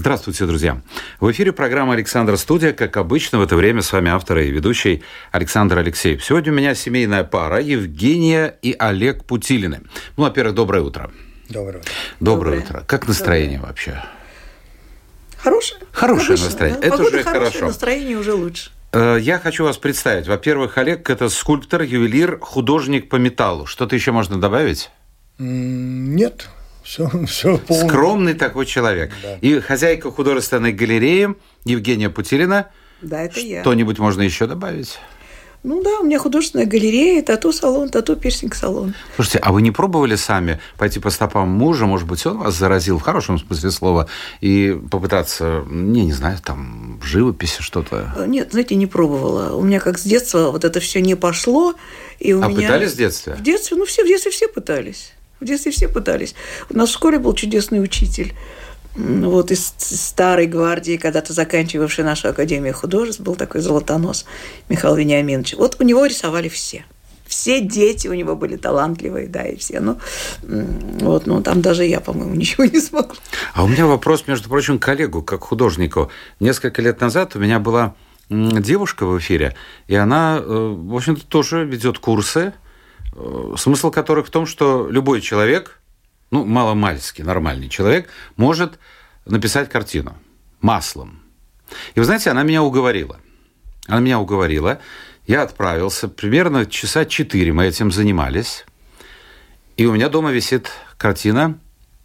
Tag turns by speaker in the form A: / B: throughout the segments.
A: Здравствуйте, друзья. В эфире программа «Александр Студия». Как обычно, в это время с вами автор и ведущий Александр Алексеев. Сегодня у меня семейная пара Евгения и Олег Путилины. Ну, во-первых, доброе утро.
B: Доброе утро.
A: Доброе, доброе. утро. Как настроение доброе. вообще?
C: Хорошее.
A: Хорошее обычно, настроение.
C: Да?
A: Это
C: Погода
A: уже
C: хорошая,
A: хорошо.
C: Настроение уже лучше.
A: Э, я хочу вас представить. Во-первых, Олег – это скульптор, ювелир, художник по металлу. Что-то еще можно добавить?
B: Нет, все, все полно.
A: Скромный такой человек.
B: Да.
A: И хозяйка художественной галереи Евгения Путилина.
C: Да, это я.
A: Что-нибудь можно еще добавить?
C: Ну да, у меня художественная галерея, тату-салон, тату-пирсинг-салон.
A: Слушайте, а вы не пробовали сами пойти по стопам мужа, может быть, он вас заразил в хорошем смысле слова, и попытаться, не, не знаю, там, в живописи что-то?
C: Нет, знаете, не пробовала. У меня как с детства вот это все не пошло. И у
A: а
C: меня...
A: пытались в детстве?
C: В детстве, ну все, в детстве все пытались. В детстве все пытались. У нас в школе был чудесный учитель. Вот из старой гвардии, когда-то заканчивавший нашу Академию художеств, был такой золотонос Михаил Вениаминович. Вот у него рисовали все. Все дети у него были талантливые, да, и все. Ну, вот, ну, там даже я, по-моему, ничего не смогла.
A: А у меня вопрос, между прочим, к коллегу, как художнику. Несколько лет назад у меня была девушка в эфире, и она, в общем-то, тоже ведет курсы, смысл которых в том, что любой человек, ну, маломальский, нормальный человек, может написать картину маслом. И вы знаете, она меня уговорила. Она меня уговорила. Я отправился. Примерно часа четыре мы этим занимались. И у меня дома висит картина.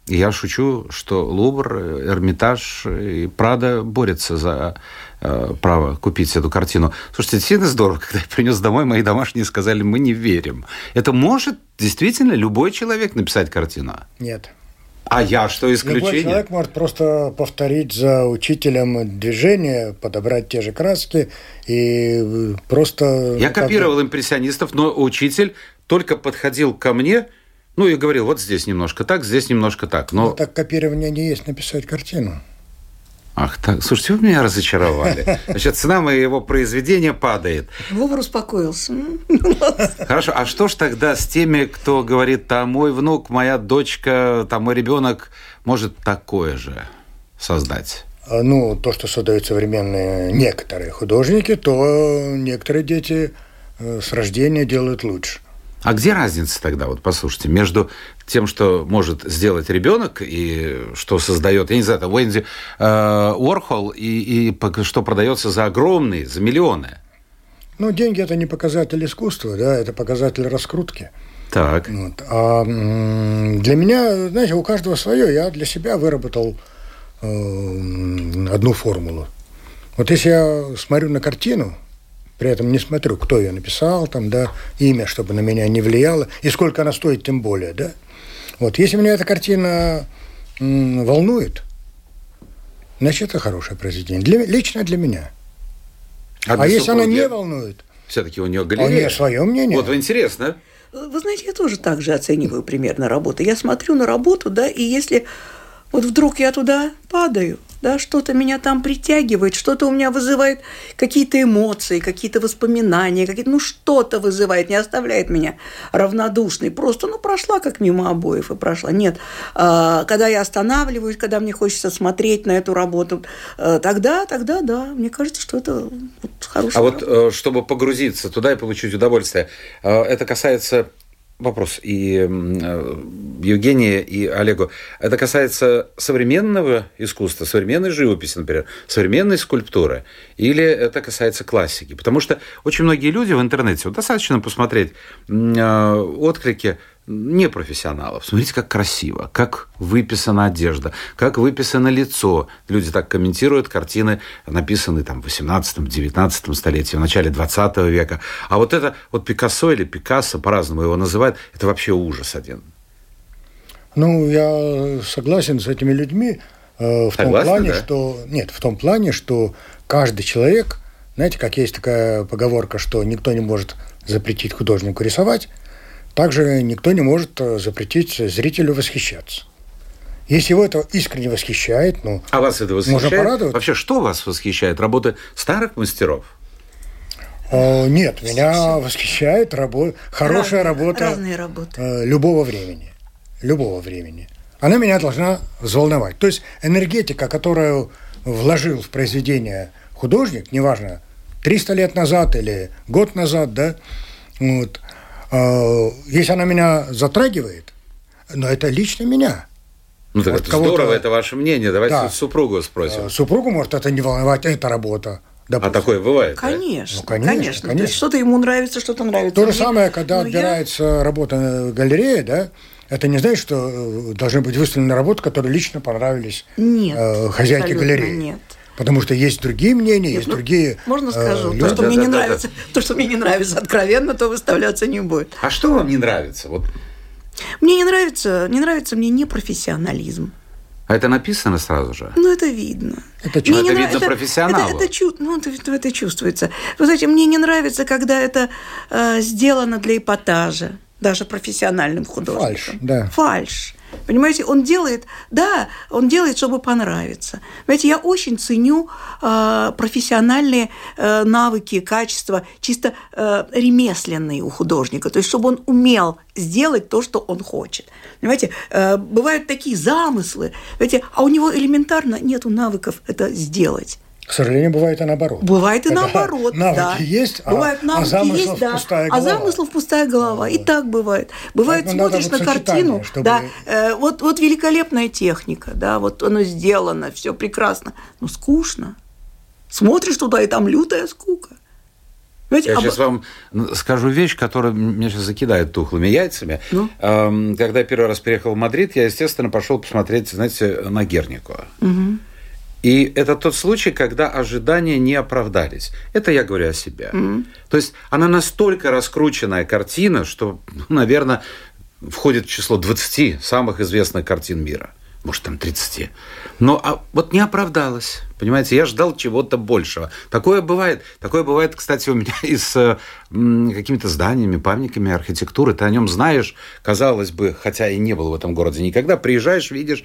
A: И я шучу, что Лувр, Эрмитаж и Прада борются за э, право купить эту картину. Слушайте, действительно здорово, когда я принес домой, мои домашние сказали, мы не верим. Это может действительно любой человек написать картину?
B: Нет.
A: А я что, исключение?
B: Любой человек может просто повторить за учителем движение, подобрать те же краски и просто...
A: Я копировал импрессионистов, но учитель только подходил ко мне, ну, и говорил, вот здесь немножко так, здесь немножко так. Но...
B: Ну, так копирование не есть написать картину.
A: Ах так, слушайте, вы меня разочаровали. Значит, цена моего произведения падает.
C: Вовр успокоился.
A: Хорошо, а что ж тогда с теми, кто говорит, там мой внук, моя дочка, там мой ребенок может такое же создать?
B: Ну, то, что создают современные некоторые художники, то некоторые дети с рождения делают лучше.
A: А где разница тогда, вот послушайте, между тем, что может сделать ребенок и что создает, я не знаю, там Уэнди э, Уорхол и, и что продается за огромные, за миллионы?
B: Ну, деньги это не показатель искусства, да, это показатель раскрутки.
A: Так.
B: Вот. А для меня, знаете, у каждого свое. Я для себя выработал э, одну формулу. Вот если я смотрю на картину, при этом не смотрю, кто ее написал, там, да, имя, чтобы на меня не влияло, и сколько она стоит, тем более, да. Вот, если меня эта картина м, волнует, значит, это хорошее произведение. Для, лично для меня. А, а если она не волнует...
A: Все-таки у нее галерея.
B: А у нее свое мнение.
A: Вот, интересно.
C: Вы знаете, я тоже так же оцениваю примерно работу. Я смотрю на работу, да, и если вот вдруг я туда падаю, да, что-то меня там притягивает, что-то у меня вызывает какие-то эмоции, какие-то воспоминания, какие ну что-то вызывает, не оставляет меня равнодушной, просто, ну, прошла как мимо обоев и прошла. Нет, а, когда я останавливаюсь, когда мне хочется смотреть на эту работу, э, тогда, тогда, да, мне кажется, что это вот хорошая
A: А работа. вот, чтобы погрузиться туда и получить удовольствие, э, это касается вопрос и Евгения, и Олегу. Это касается современного искусства, современной живописи, например, современной скульптуры, или это касается классики? Потому что очень многие люди в интернете, вот достаточно посмотреть отклики непрофессионалов. Смотрите, как красиво, как выписана одежда, как выписано лицо. Люди так комментируют картины, написанные там в 18-19 столетии, в начале 20 века. А вот это, вот Пикассо или Пикассо, по-разному его называют, это вообще ужас один.
B: Ну, я согласен с этими людьми э, в
A: Согласны,
B: том плане,
A: да?
B: что... Нет, в том плане, что каждый человек Знаете, как есть такая поговорка, что никто не может запретить художнику рисовать, также никто не может э, запретить зрителю восхищаться. Если его это искренне восхищает, ну,
A: А вас это восхищает?
B: можно порадовать.
A: Вообще, что вас восхищает? Работы старых мастеров?
B: О, нет, меня восхищает работа, хорошая
C: Разные-
B: работа
C: разные работы.
B: э, любого времени. Любого времени. Она меня должна взволновать. То есть энергетика, которую вложил в произведение художник, неважно, 300 лет назад или год назад, да, вот, э, если она меня затрагивает, но это лично меня.
A: Ну, так
B: Вот
A: это
B: кого-то-
A: здорово, это ваше мнение. Давайте
B: Да.
A: супругу спросим.
B: Э, Супругу может это не волновать, эта работа.
A: А
B: допустим.
A: такое бывает? да?
C: Конечно,
B: Ну, конечно,
C: конечно. То
B: конечно.
C: есть что-то ему нравится, что-то нравится.
B: То же самое, когда
C: Но я-
B: отбирается работа в галерее, да, это не значит, что э, должны быть выставлены работы, которые лично понравились
C: Нет,
B: э, хозяйке галереи.
C: нет.
B: Потому что есть другие мнения, есть
C: Ну,
B: другие
C: Можно
B: э,
C: скажу,
B: люди.
C: то, что
A: Да,
C: мне
A: да,
C: не
A: да, да.
C: нравится, то, что мне не нравится откровенно, то выставляться не будет.
A: А что вам не нравится? Вот,
C: Мне не нравится, не нравится мне непрофессионализм.
A: а это написано сразу же?
C: Ну, это видно.
B: Это чу-
C: не
A: это
C: нрав-
A: видно профессионалу.
C: Это, это, чу- ну, это, это- это чувствуется. Вы знаете, мне не нравится, когда это э, сделано для эпатажа, даже профессиональным художником.
B: Фальшь, да.
C: Фальш. Понимаете, он делает, да, он делает, чтобы понравиться. Понимаете, я очень ценю э, профессиональные э, навыки, качества, чисто э, ремесленные у художника. То есть, чтобы он умел сделать то, что он хочет. Понимаете, э, бывают такие замыслы, понимаете, а у него элементарно нету навыков это сделать.
B: К сожалению, бывает и наоборот.
C: Бывает и
B: Когда
C: наоборот.
B: навыки
C: да.
B: есть, а-
C: бывают
B: а
C: навыки
B: замыслов
C: есть, да.
B: пустая
C: а
B: голова.
C: замыслов пустая голова. И так бывает. Бывает,
B: Поэтому
C: смотришь на картину,
B: чтобы-
C: да, э, вот, вот великолепная техника, да, вот оно сделано, все прекрасно, но скучно. Смотришь туда, и там лютая скука. Понимаете,
A: Я
C: а
A: сейчас вам скажу вещь, которая меня сейчас закидает тухлыми яйцами.
C: Ну?
A: Эм, Когда я первый раз приехал в Мадрид, я, естественно, пошел посмотреть, знаете, на Гернику. И это тот случай, когда ожидания не оправдались. Это я говорю о себе. То есть она настолько раскрученная картина, что, ну, наверное, входит в число 20 самых известных картин мира. Может, там 30. Но а, вот не оправдалась. Понимаете, я ждал чего-то большего. Такое бывает. Такое бывает, кстати, у меня и с какими-то зданиями, памятниками архитектуры. Ты о нем знаешь, казалось бы, хотя и не был в этом городе никогда. Приезжаешь, видишь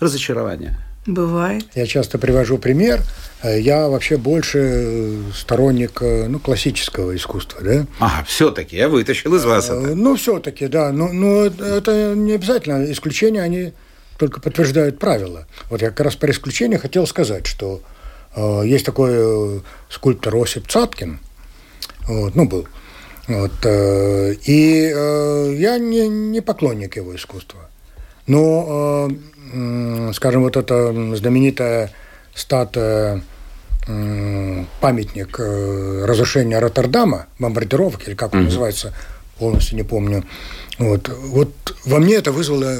A: разочарование.
C: Бывает.
B: Я часто привожу пример. Э, Я вообще больше э, сторонник э, ну, классического искусства, да?
A: А, все-таки я вытащил из вас
B: Э,
A: это.
B: Ну, все-таки, да. Но, но это не обязательно. Исключения, они только подтверждают правила. Вот я как раз про исключения хотел сказать, что э, есть такой э, скульптор Осип Цаткин, вот, ну, был. Вот, э, и э, я не, не поклонник его искусства. Но, э, скажем, вот эта знаменитая статуя памятник э, разрушения Роттердама, бомбардировок, или как он называется, полностью не помню. Вот, вот во мне это вызвало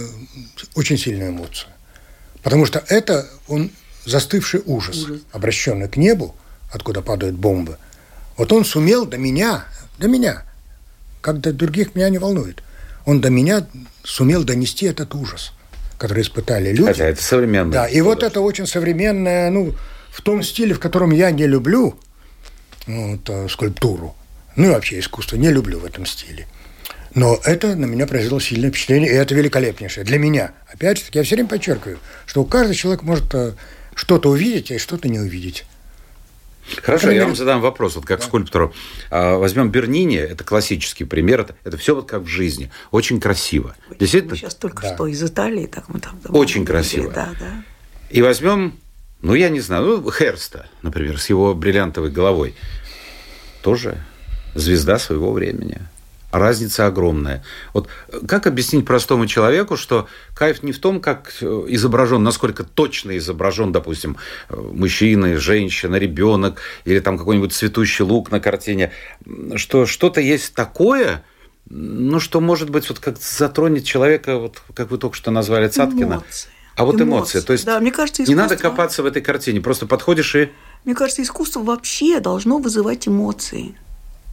B: очень сильную эмоцию. Потому что это он застывший ужас, обращенный к небу, откуда падают бомбы. Вот он сумел до меня, до меня, как до других меня не волнует, он до меня сумел донести этот ужас, который испытали люди.
A: Хотя это современное.
B: Да, и вот это очень современное, ну, в том стиле, в котором я не люблю вот, э, скульптуру, ну и вообще искусство, не люблю в этом стиле. Но это на меня произвело сильное впечатление, и это великолепнейшее для меня. Опять же, я все время подчеркиваю, что каждый человек может э, что-то увидеть, и что-то не увидеть.
A: Хорошо,
B: Например?
A: я вам задам вопрос, вот как скульптору. А, Возьмем Бернини, это классический пример, это, это все вот как в жизни, очень красиво. Действительно,
C: Мы сейчас только
B: Да.
C: что из Италии, так мы там...
A: Очень
C: были,
A: красиво.
C: Да, да.
A: И возьмем, ну, я не знаю, ну, Херста, например, с его бриллиантовой головой. Тоже звезда своего времени. Разница огромная. Вот э, как объяснить простому человеку, что кайф не в том, как э, изображен, насколько точно изображен, допустим, э, мужчина, женщина, ребенок, или там какой-нибудь цветущий лук на картине, что что-то есть такое, ну, что, может быть, вот как затронет человека, вот как вы только что назвали Цаткина.
C: Эмоции.
A: А вот эмоции.
C: Эмоции.
A: То есть
C: Да, мне кажется,
A: не надо
C: искусство-
A: копаться в этой картине, просто подходишь и...
C: Мне кажется, искусство вообще должно вызывать эмоции.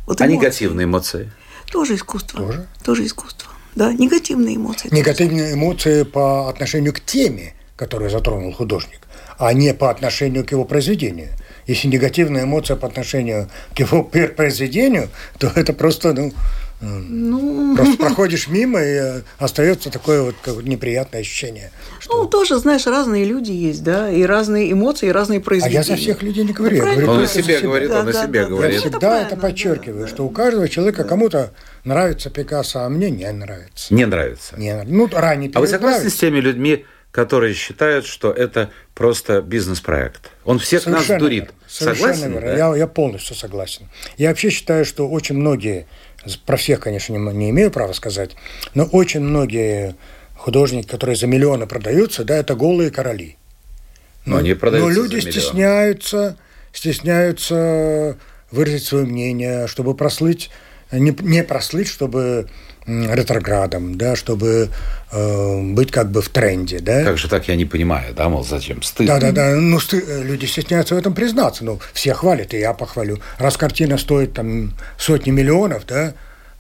C: Вот
A: А
C: эмоции.
A: негативные эмоции?
C: Тоже искусство.
B: Тоже?
C: Тоже искусство. Да, негативные эмоции.
B: Негативные эмоции по отношению к теме, которую затронул художник, а не по отношению к его произведению. если негативная эмоция по отношению к его произведению, то это просто, ну, ну... Просто проходишь мимо, и остается такое вот как неприятное ощущение.
C: Что... Ну, тоже, знаешь, разные люди есть, да, и разные эмоции, и разные произведения.
B: А я за всех людей не говорю.
A: Да, говорю он о себе говорит, да, он да, о себе да, говорит.
B: Я всегда это, это подчеркиваю, да, что у каждого человека да. кому-то нравится Пикассо, а мне не нравится.
A: Не нравится.
B: Не, ну, ранее
A: А вы согласны нравится. с теми людьми, которые считают, что это просто бизнес-проект. Он всех совершенно нас дурит.
B: Совершенно согласен? Верно. Да? Я, я полностью согласен. Я вообще считаю, что очень многие, про всех, конечно, не, не имею права сказать, но очень многие художники, которые за миллионы продаются, да, это голые короли.
A: Но, но, они
B: но люди стесняются, стесняются выразить свое мнение, чтобы прослыть, не, не прослыть, чтобы ретроградом, да, чтобы э, быть как бы в тренде, да.
A: Как же так, я не понимаю, да, мол, зачем стыдно?
B: Да, да, да, ну, сты... люди стесняются в этом признаться, ну, все хвалят, и я похвалю. Раз картина стоит там сотни миллионов, да,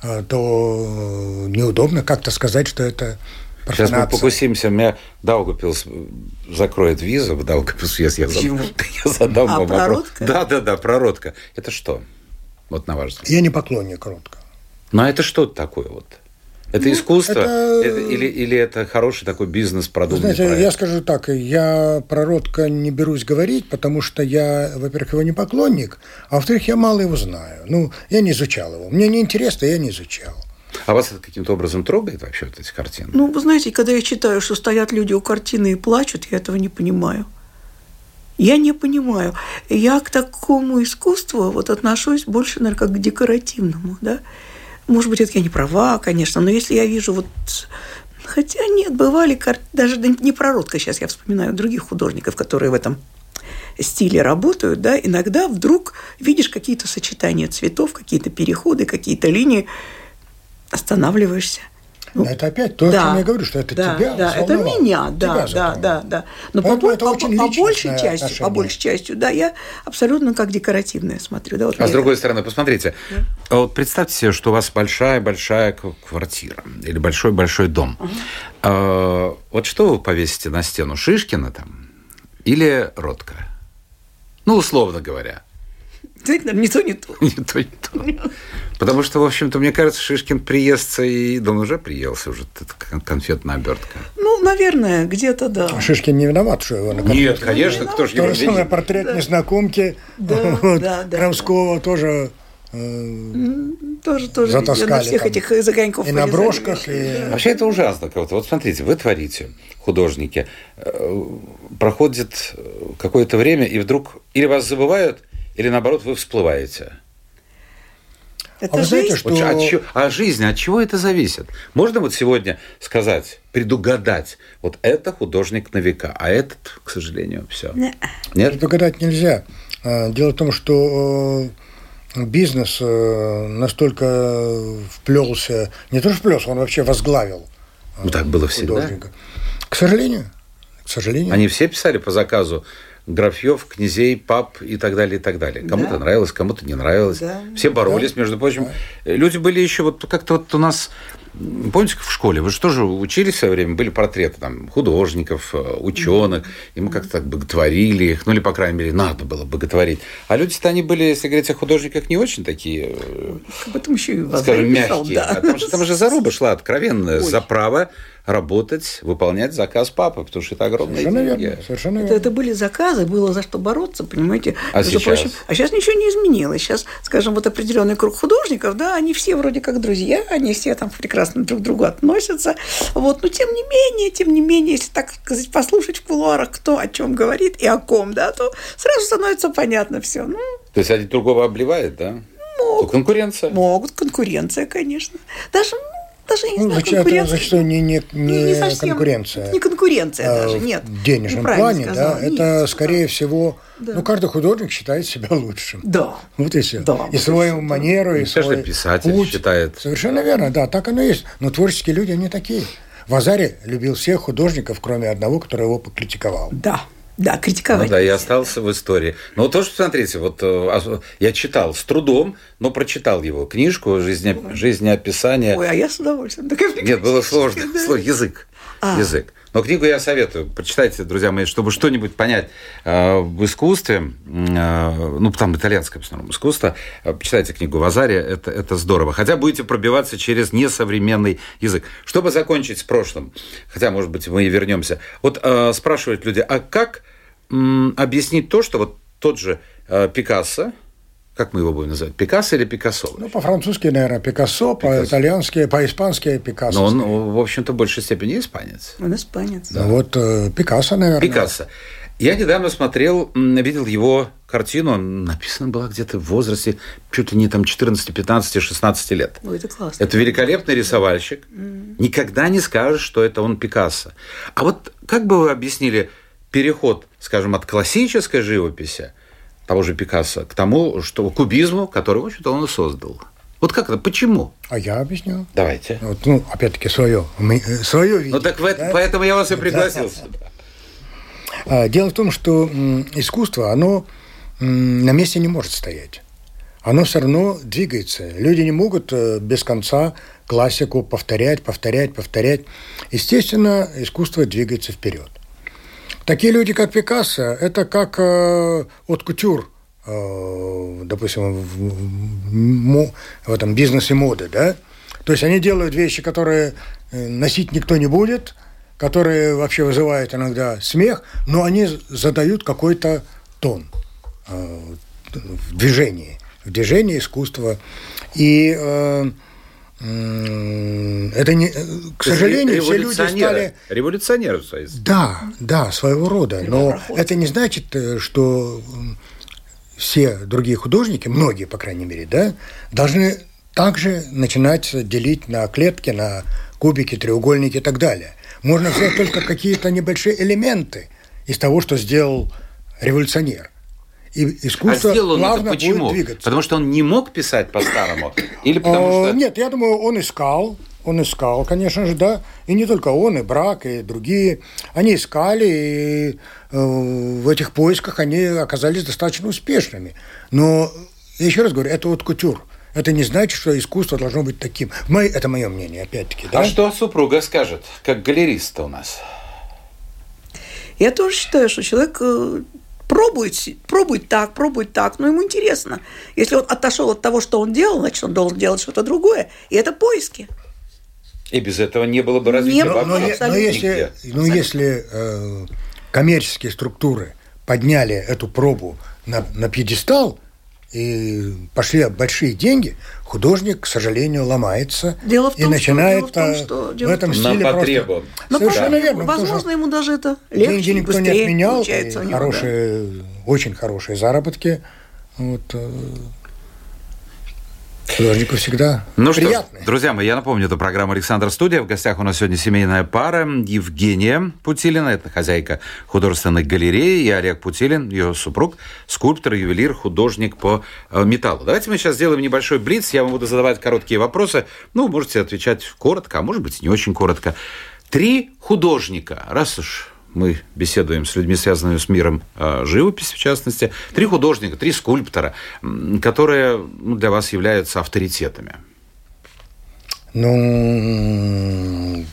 B: э, то неудобно как-то сказать, что это
A: Сейчас мы покусимся, меня Даугапилс закроет визу, в Даугапилс, если я, зад... я задам а,
C: вам вопрос.
A: Да, да, да, прородка. Это что? Вот на ваш взгляд.
B: Я не поклонник ротка.
A: Но это что такое вот? Это ну, искусство это... или, или это хороший такой бизнес продуманный
B: Знаете, проект? я скажу так, я про Ротко не берусь говорить, потому что я, во-первых, его не поклонник, а во-вторых, я мало его знаю. Ну, я не изучал его. Мне не интересно, я не изучал.
A: А вас это каким-то образом трогает вообще вот эти картины?
C: Ну, вы знаете, когда я читаю, что стоят люди у картины и плачут, я этого не понимаю. Я не понимаю. Я к такому искусству вот отношусь больше, наверное, как к декоративному, да. Может быть, это я не права, конечно, но если я вижу вот... Хотя нет, бывали даже не прородка, сейчас я вспоминаю других художников, которые в этом стиле работают, да, иногда вдруг видишь какие-то сочетания цветов, какие-то переходы, какие-то линии, останавливаешься –
B: ну, это опять то, да, о чем я говорю, что это
C: да,
B: тебя
C: Да, это меня, да, да, да, да. Но по, по, по, по большей части, отношение. по большей части, да, я абсолютно как декоративная смотрю. Да, вот
A: а с другой это... стороны, посмотрите, да. вот представьте себе, что у вас большая-большая квартира или большой-большой дом. Угу. А, вот что вы повесите на стену, Шишкина там или Ротко? Ну, условно говоря.
C: Действительно, не то, не то.
A: Не то, не то. Потому что, в общем-то, мне кажется, Шишкин приестся, и да он уже приелся, уже конфетная обертка.
C: Ну, наверное, где-то да.
B: А Шишкин не виноват, что его на
A: Нет, конечно, кто же его
B: То же самое портрет да. незнакомки да, вот, да, да, Крамского да. тоже
C: тоже, тоже
B: затаскали на
C: всех
B: там,
C: этих загоньков.
B: И на брошках. И...
A: Вообще это ужасно. Вот, вот смотрите, вы творите, художники, э, проходит какое-то время, и вдруг или вас забывают, или наоборот вы всплываете.
C: Это а жизнь. Знаете,
A: что... От чего, а жизнь, от чего это зависит? Можно вот сегодня сказать, предугадать, вот это художник на века, а этот, к сожалению, все.
B: Нет? Нет? Предугадать нельзя. А, дело в том, что э, бизнес э, настолько вплелся, не то что вплелся, он вообще возглавил
A: э, ну, так было всегда.
B: К сожалению. К сожалению.
A: Они все писали по заказу графьев, князей, пап и так далее, и так далее. Кому-то да. нравилось, кому-то не нравилось. Да. Все боролись, да. между прочим. Да. Люди были еще вот как-то вот у нас Помните, в школе вы же тоже учились в свое время, были портреты там, художников, э, ученых, и мы как-то так боготворили их, ну или, по крайней мере, надо было боготворить. А люди-то они были, если говорить о художниках, не очень такие,
C: Об этом еще и
A: скажем, мягкие. Да. Потому что там же заруба шла откровенная, Ой. за право работать, выполнять заказ папы, потому что это огромная
B: Совершенно
A: деньги.
B: Верно, совершенно
C: верно. Это, это были заказы, было за что бороться, понимаете.
A: А сейчас? Прочим,
C: а сейчас ничего не изменилось. Сейчас, скажем, вот определенный круг художников, да, они все вроде как друзья, они все там прекрасно друг к другу относятся. Вот. Но тем не менее, тем не менее, если так сказать, послушать в кулуарах, кто о чем говорит и о ком, да, то сразу становится понятно все. Ну,
A: то есть один другого обливает, да?
C: Могут.
A: конкуренция.
C: Могут, конкуренция, конечно. Даже, ну, даже не ну, знаю,
B: конкуренция. Зачастую не, не, не, не совсем, конкуренция.
C: Не конкуренция а, даже, нет.
B: В денежном плане, сказала. да, нет, это скорее всего, да. ну, каждый художник считает себя лучшим.
C: Да.
B: Вот и все.
C: Да,
B: и свою да. манеру, и, и
A: свой
B: Каждый
A: писатель
B: путь.
A: считает.
B: Совершенно верно, да, так оно и есть. Но творческие люди, они такие. Вазари любил всех художников, кроме одного, который его покритиковал.
C: Да. Да, критиковать.
A: Ну, да, я остался в истории. Но вот тоже, посмотрите, вот э, я читал с трудом, но прочитал его книжку жизне, «Жизнеописание».
C: Ой, а я с удовольствием.
A: Нет, было сложно. Да. Язык. А. Язык. Но книгу я советую. Почитайте, друзья мои, чтобы что-нибудь понять э, в искусстве, э, ну, там итальянское, в основном, искусство, э, почитайте книгу Вазари, это, это здорово. Хотя будете пробиваться через несовременный язык. Чтобы закончить с прошлым, хотя, может быть, мы и вернемся. Вот э, спрашивают люди, а как э, объяснить то, что вот тот же э, Пикассо, как мы его будем называть, Пикассо или Пикассо?
B: Ну, по-французски, наверное, Пикассо, по-итальянски, по-испански Пикассо.
A: Но он, в общем-то, в большей степени испанец.
C: Он испанец.
B: Да. Ну, вот э, Пикассо, наверное.
A: Пикассо. Я недавно смотрел, видел его картину, написана была где-то в возрасте чуть ли не там 14, 15, 16 лет.
C: Ой, это классно.
A: Это великолепный рисовальщик. Mm. Никогда не скажешь, что это он Пикассо. А вот как бы вы объяснили переход, скажем, от классической живописи того же Пикассо к тому, что кубизму, который, в общем-то, он и создал. Вот как это? Почему?
B: А я объясню.
A: Давайте.
B: Вот, ну, опять-таки, свое. Мы, э, свое видение.
A: Ну, так в да? поэтому я вас и пригласил
B: да. Дело в том, что искусство, оно на месте не может стоять. Оно все равно двигается. Люди не могут э, без конца классику повторять, повторять, повторять. Естественно, искусство двигается вперед. Такие люди, как Пикассо, это как э, от кутюр, э, допустим, в, в этом бизнесе моды, да? То есть они делают вещи, которые э, носить никто не будет, которые вообще вызывают иногда смех, но они задают какой-то тон э, в движении, в движении искусства. И э, это не, к сожалению, все люди стали...
A: Революционеры.
B: Да, да, своего рода. Но это не значит, э, что все другие художники, многие, по крайней мере, да, должны также начинать делить на клетки, на кубики, треугольники и так далее. Можно взять только какие-то небольшие элементы из того, что сделал революционер – и искусство
A: а сделал он это почему? будет двигаться. Потому что он не мог писать по-старому? Или потому
B: что... Нет, я думаю, он искал, он искал, конечно же, да. И не только он, и Брак, и другие. Они искали, и э, в этих поисках они оказались достаточно успешными. Но, еще раз говорю, это вот кутюр. Это не значит, что искусство должно быть таким. Это мое мнение, опять-таки.
A: Да? А что супруга скажет, как галериста у нас?
C: Я тоже считаю, что человек э, пробует, пробует так, пробует так, но ему интересно. Если он отошел от того, что он делал, значит, он должен делать что-то другое. И это поиски.
A: И без этого не было бы развития
B: но, но, но если, но если э, коммерческие структуры подняли эту пробу на, на пьедестал, и пошли большие деньги, художник, к сожалению, ломается
C: дело в том,
B: и начинает
C: что, дело в, том, что,
B: в этом стиле
A: на
B: просто...
C: Но Совершенно да. верно. Возможно, ему даже это легче, Деньги никто не отменял, и
B: хорошие, да. очень хорошие заработки. Вот, э, Художнику всегда
A: ну приятно. Что, друзья мои, я напомню, это программа «Александр Студия». В гостях у нас сегодня семейная пара. Евгения Путилина, это хозяйка художественной галереи, и Олег Путилин, ее супруг, скульптор, ювелир, художник по э, металлу. Давайте мы сейчас сделаем небольшой блиц. Я вам буду задавать короткие вопросы. Ну, можете отвечать коротко, а может быть, не очень коротко. Три художника, раз уж мы беседуем с людьми, связанными с миром э, живописи, в частности. Три художника, три скульптора, которые ну, для вас являются авторитетами.
B: Ну,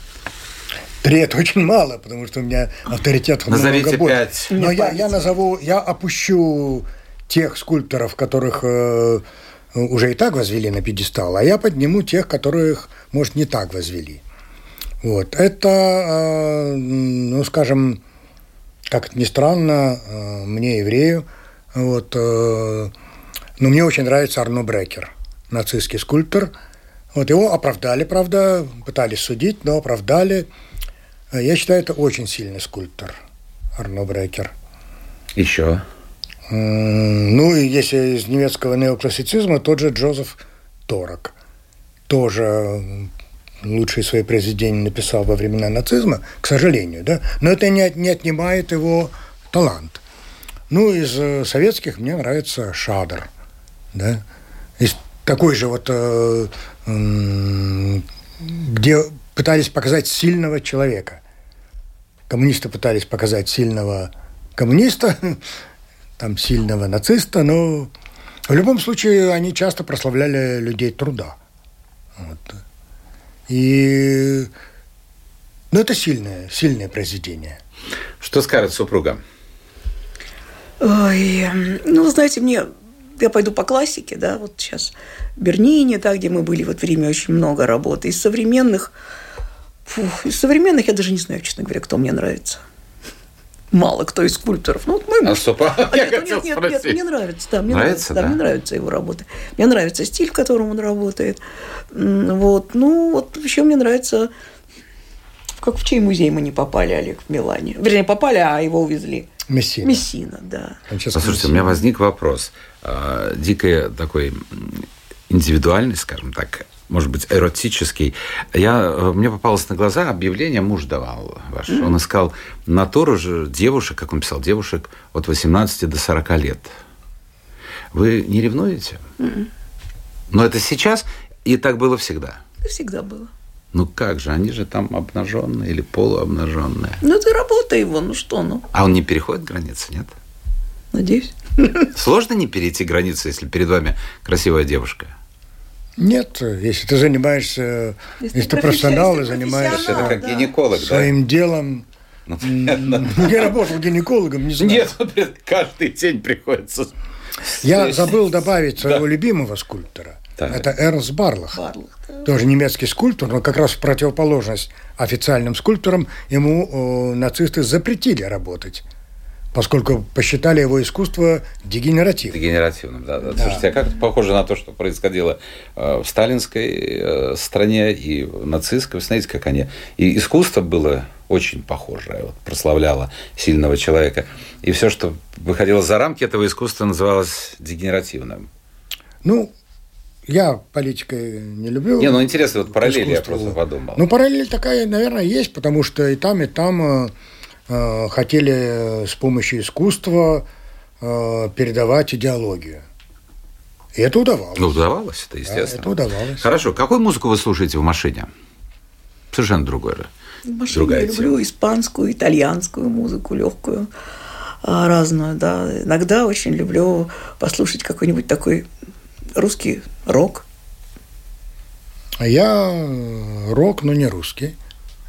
B: три это очень мало, потому что у меня авторитетов
A: Назовите
B: много больше.
A: пять.
B: Но я, я назову, я опущу тех скульпторов, которых э, уже и так возвели на пьедестал, а я подниму тех, которых, может, не так возвели. Вот. Это, э, ну, скажем, как ни странно, э, мне, еврею, вот, э, но мне очень нравится Арно Брекер, нацистский скульптор. Вот его оправдали, правда, пытались судить, но оправдали. Я считаю, это очень сильный скульптор, Арно Брекер.
A: Еще?
B: Ну, и если из немецкого неоклассицизма, тот же Джозеф Торок. Тоже лучшие свои произведения написал во времена нацизма, к сожалению, да, но это не, не отнимает его талант. Ну, из э, советских мне нравится Шадр, да, из такой же вот, э, э, где пытались показать сильного человека. Коммунисты пытались показать сильного коммуниста, там сильного нациста, но в любом случае они часто прославляли людей труда. Вот. И Но это сильное, сильное произведение.
A: Что скажет супруга?
C: Ой, эм, ну, знаете, мне я пойду по классике, да, вот сейчас Бернине, да, где мы были вот время очень много работы. Из современных, фух, из современных я даже не знаю, честно говоря, кто мне нравится. Мало кто из скульпторов. Ну, вот мой
A: А
C: муж.
A: а,
C: А
A: я
C: нет,
A: хотел
C: нет, нет, нет,
A: спросить.
C: мне нравится, да, мне
A: Нравится,
C: нравится, да,
A: да?
C: мне нравится его работа. Мне нравится стиль, в котором он работает. Вот, ну, вот еще мне нравится, как в чей музей мы не попали, Олег, в Милане. Вернее, попали, а его увезли.
B: Мессина.
C: Мессина, да.
A: Послушайте, у
B: Мессина.
A: меня возник вопрос. А, Дико такой индивидуальный, скажем так, может быть, эротический. Я, э, мне попалось на глаза объявление, муж давал ваш. Он искал натуру же девушек, как он писал, девушек от 18 до 40 лет. Вы не ревнуете? Но это сейчас, и так было всегда.
C: Это всегда было.
A: Ну как же, они же там обнаженные или полуобнаженные.
C: Ну, это работа его, ну что, ну,
A: А он не переходит границы, нет?
C: надеюсь.
A: Сложно не перейти границы, если перед вами красивая девушка?
B: Нет, если ты занимаешься,
C: Если
B: если, ты
C: професси-
B: профессионал и занимаешься
A: Это как
C: да.
A: гинеколог, да?
B: своим делом.
A: Ну,
B: М, Я работал гинекологом, не знаю.
A: Нет, каждый день приходится.
B: Я забыл добавить своего любимого скульптора.
A: Так.
B: Это Эрнст Барлах.
C: Барлах, да.
B: Тоже немецкий скульптор, но как раз в противоположность официальным скульпторам ему э, нацисты запретили работать, поскольку посчитали его искусство дегенеративным.
A: Дегенеративным, да, да. Слушайте, а как это похоже на то, что происходило э, в сталинской э, стране и в нацистской? Вы знаете, как они... И искусство было очень похожее, вот, прославляло сильного человека. И все, что выходило за рамки этого искусства, называлось дегенеративным.
B: Ну, я политикой не люблю.
A: Не, ну интересно, вот параллели я просто подумал.
B: Ну, параллель такая, наверное, есть, потому что и там, и там э, хотели с помощью искусства э, передавать идеологию. И это удавалось.
A: Ну, удавалось это,
B: Да,
A: естественно.
B: это удавалось.
A: Хорошо. Какую музыку вы слушаете в машине? Совершенно другое.
C: В машине
A: Другая
C: я люблю испанскую, итальянскую музыку, легкую, а, разную, да. Иногда очень люблю послушать какой-нибудь такой русский рок.
B: А я э, рок, но не русский.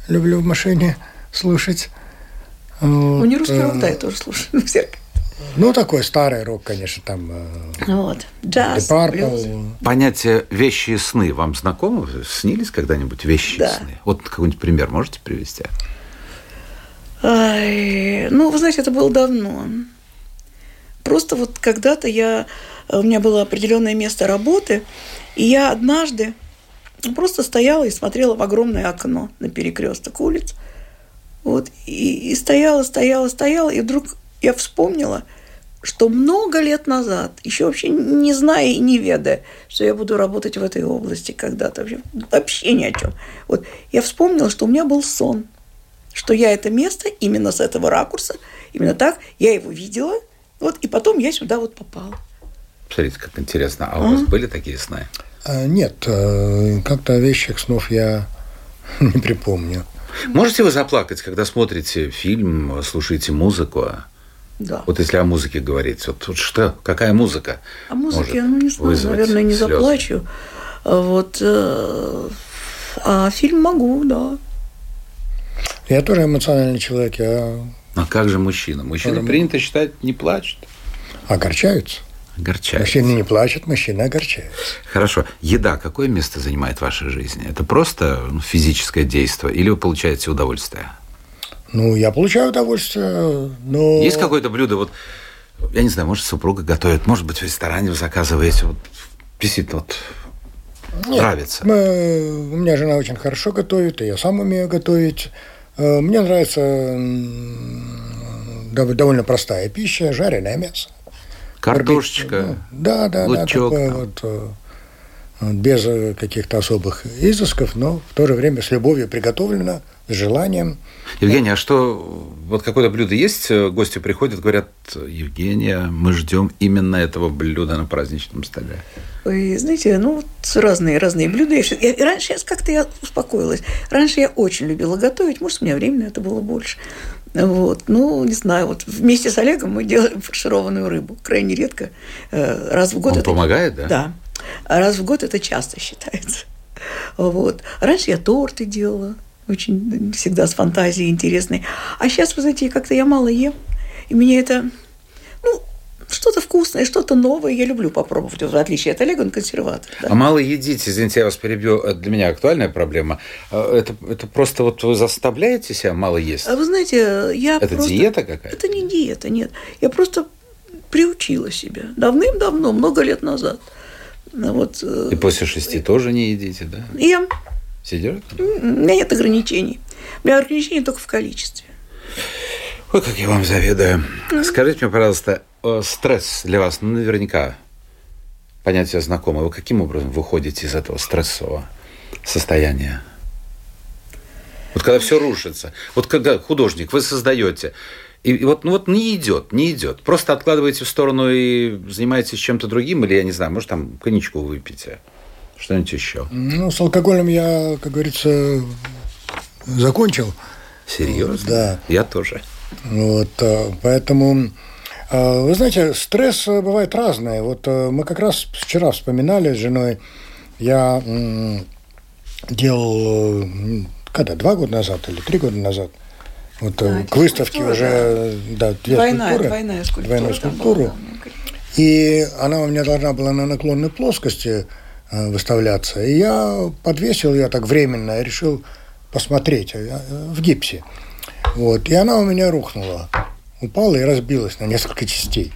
B: Люблю в машине слушать.
C: Ну, не русский
B: Вот,
C: рок,
B: э,
C: да, я тоже слушаю. Ну.
B: Ну, такой старый рок, конечно, там э,
C: Вот. Джаз.
A: Понятие вещи и сны вам знакомо? Снились когда-нибудь вещи и
C: Да.
A: сны? Вот какой-нибудь пример можете привести?
C: Ай, ну, вы знаете, это было давно. Просто вот когда-то я, у меня было определенное место работы, и я однажды просто стояла и смотрела в огромное окно на перекресток улиц. Вот, и, и стояла, стояла, стояла, и вдруг я вспомнила, что много лет назад, еще вообще не зная и не ведая, что я буду работать в этой области когда-то, вообще, вообще ни о чем. Вот, я вспомнила, что у меня был сон, что я это место именно с этого ракурса, именно так, я его видела, вот, и потом я сюда вот попала.
A: Смотрите, как интересно. А у вас были такие сны?
B: А, Нет, э, как-то вещих снов я не припомню.
A: Можете вы заплакать, когда смотрите фильм, слушаете музыку?
C: Да.
A: Вот если о музыке говорить, вот, вот что, какая музыка?
C: А музыке,
A: может
C: ну, не знаю, наверное, не
A: слезы?
C: заплачу. А Вот, э, а фильм могу, да.
B: Я тоже эмоциональный человек, я
A: А как же мужчина? Мужчина
B: Тоже
A: принято считать не плачет,
B: огорчаются.
A: Огорчается.
B: Мужчины не плачут, мужчины огорчаются.
A: Хорошо. Еда какое место занимает в вашей жизни? Это просто ну, физическое действие или вы получаете удовольствие?
B: Ну, я получаю удовольствие, но...
A: Есть какое-то блюдо, вот, я не знаю, может, супруга готовит, может быть, в ресторане вы заказываете, вот, действительно, вот,
B: Нет,
A: нравится.
B: мы- у меня жена очень хорошо готовит, и я сам умею готовить. Э, Мне нравится довольно простая пища, жареное мясо.
A: Картошечка,
B: Да, да, да,
A: лучок
B: такое
A: там.
B: вот, э, без э, каких-то особых изысков, но в то же время с любовью приготовлено, с желанием.
A: Евгения, а что, вот какое-то блюдо есть, э, гости приходят, говорят, Евгения, мы ждем именно этого блюда на праздничном столе.
C: Ой, знаете, ну, вот разные, разные блюда. Я, раньше я как-то я успокоилась. Раньше я очень любила готовить, может, у меня времени это было больше. Вот, ну, не знаю, вот вместе с Олегом мы делаем фаршированную рыбу. Крайне редко. Э, Раз в год
A: Он
C: это...
A: помогает, да?
C: Да. Раз в год это часто считается. Вот. Раньше я торты делала. очень всегда с фантазией интересной. А сейчас, вы знаете, как-то я мало ем. И мне это, что-то вкусное, что-то новое я люблю попробовать, в отличие от Олега, он консерватор.
A: Да? А мало едите, извините, я вас перебью, это для меня актуальная проблема. А, это, это просто вот вы заставляете себя мало есть?
C: А вы знаете, я
A: Это
C: просто...
A: диета какая-то?
C: Это не диета, нет. Я просто приучила себя давным-давно, много лет назад. Вот.
A: Э, И после шести тоже не едите, да?
C: Ем.
A: Сидят?
C: У меня нет ограничений. У меня ограничения только в количестве.
A: Ой, как я вам завидую. Mm-hmm. Скажите мне, пожалуйста, стресс для вас ну, наверняка понятие знакомое. Вы каким образом выходите из этого стрессового состояния? Вот когда все рушится. Вот когда художник, вы создаете, и, и вот, ну вот не идет, не идет. Просто откладываете в сторону и занимаетесь чем-то другим, или я не знаю, может там коньячку выпьете, что-нибудь еще.
B: Ну, с алкоголем я, как говорится, закончил.
A: Серьезно?
B: Да.
A: Я тоже.
B: Вот, э, поэтому, э, вы знаете, стресс бывает разный. Вот э, мы как раз вчера вспоминали с женой, я делал, когда, два года назад или три года назад, вот да, к выставке уже, да, две
C: двойная,
B: скульптуры.
C: Двойная скульптура.
B: Двойную скульптуру. Была, и она у меня должна была на наклонной плоскости выставляться. И я подвесил ее так временно, я решил посмотреть в гипсе. Вот. И она у меня рухнула. Упала и разбилась на несколько частей.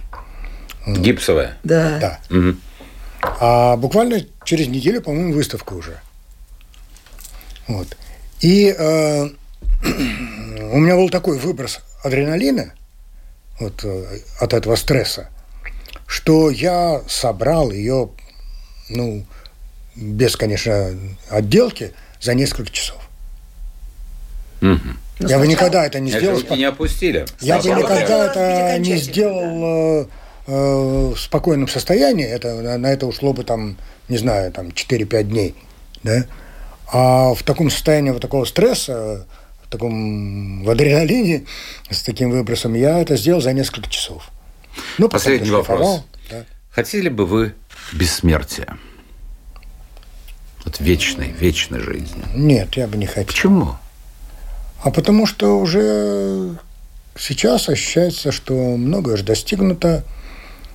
A: Гипсовая?
C: Да.
B: Да.
A: Угу.
B: А буквально через неделю, по-моему, выставка уже. Вот. И э, у меня был такой выброс адреналина вот, э, от этого стресса, что я собрал ее, ну, без, конечно, отделки за несколько часов.
A: Угу.
B: Но я бы никогда это не сделал.
A: Руки не опустили.
B: Я бы никогда это не сделал э, в спокойном состоянии. Это, на это ушло бы там, не знаю, там 4-5 дней. Да? А в таком состоянии вот такого стресса, в таком в адреналине, с таким выбросом, я это сделал за несколько часов.
A: Ну, Последний вопрос. Да. Хотели бы вы бессмертия? Вот вечной, вечной жизни.
B: Нет, я бы не хотел.
A: Почему?
B: А потому что уже сейчас ощущается, что многое уже достигнуто,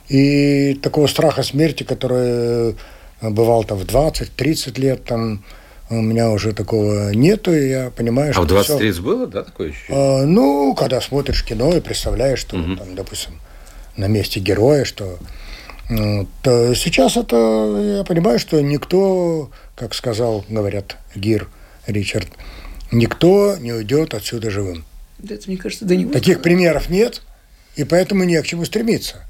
B: и такого страха смерти, который бывал там в 20-30 лет, там у меня уже такого нету, и я понимаю,
A: что... А в 20-30
B: все...
A: было, да, такое ощущение?
B: А, ну, когда смотришь кино и представляешь, что, угу. там, допустим, на месте героя, что... То сейчас это, я понимаю, что никто, как сказал, говорят, Гир Ричард, никто не уйдет отсюда живым.
C: Это, мне кажется, да не
B: Таких примеров нет, и поэтому не к чему стремиться.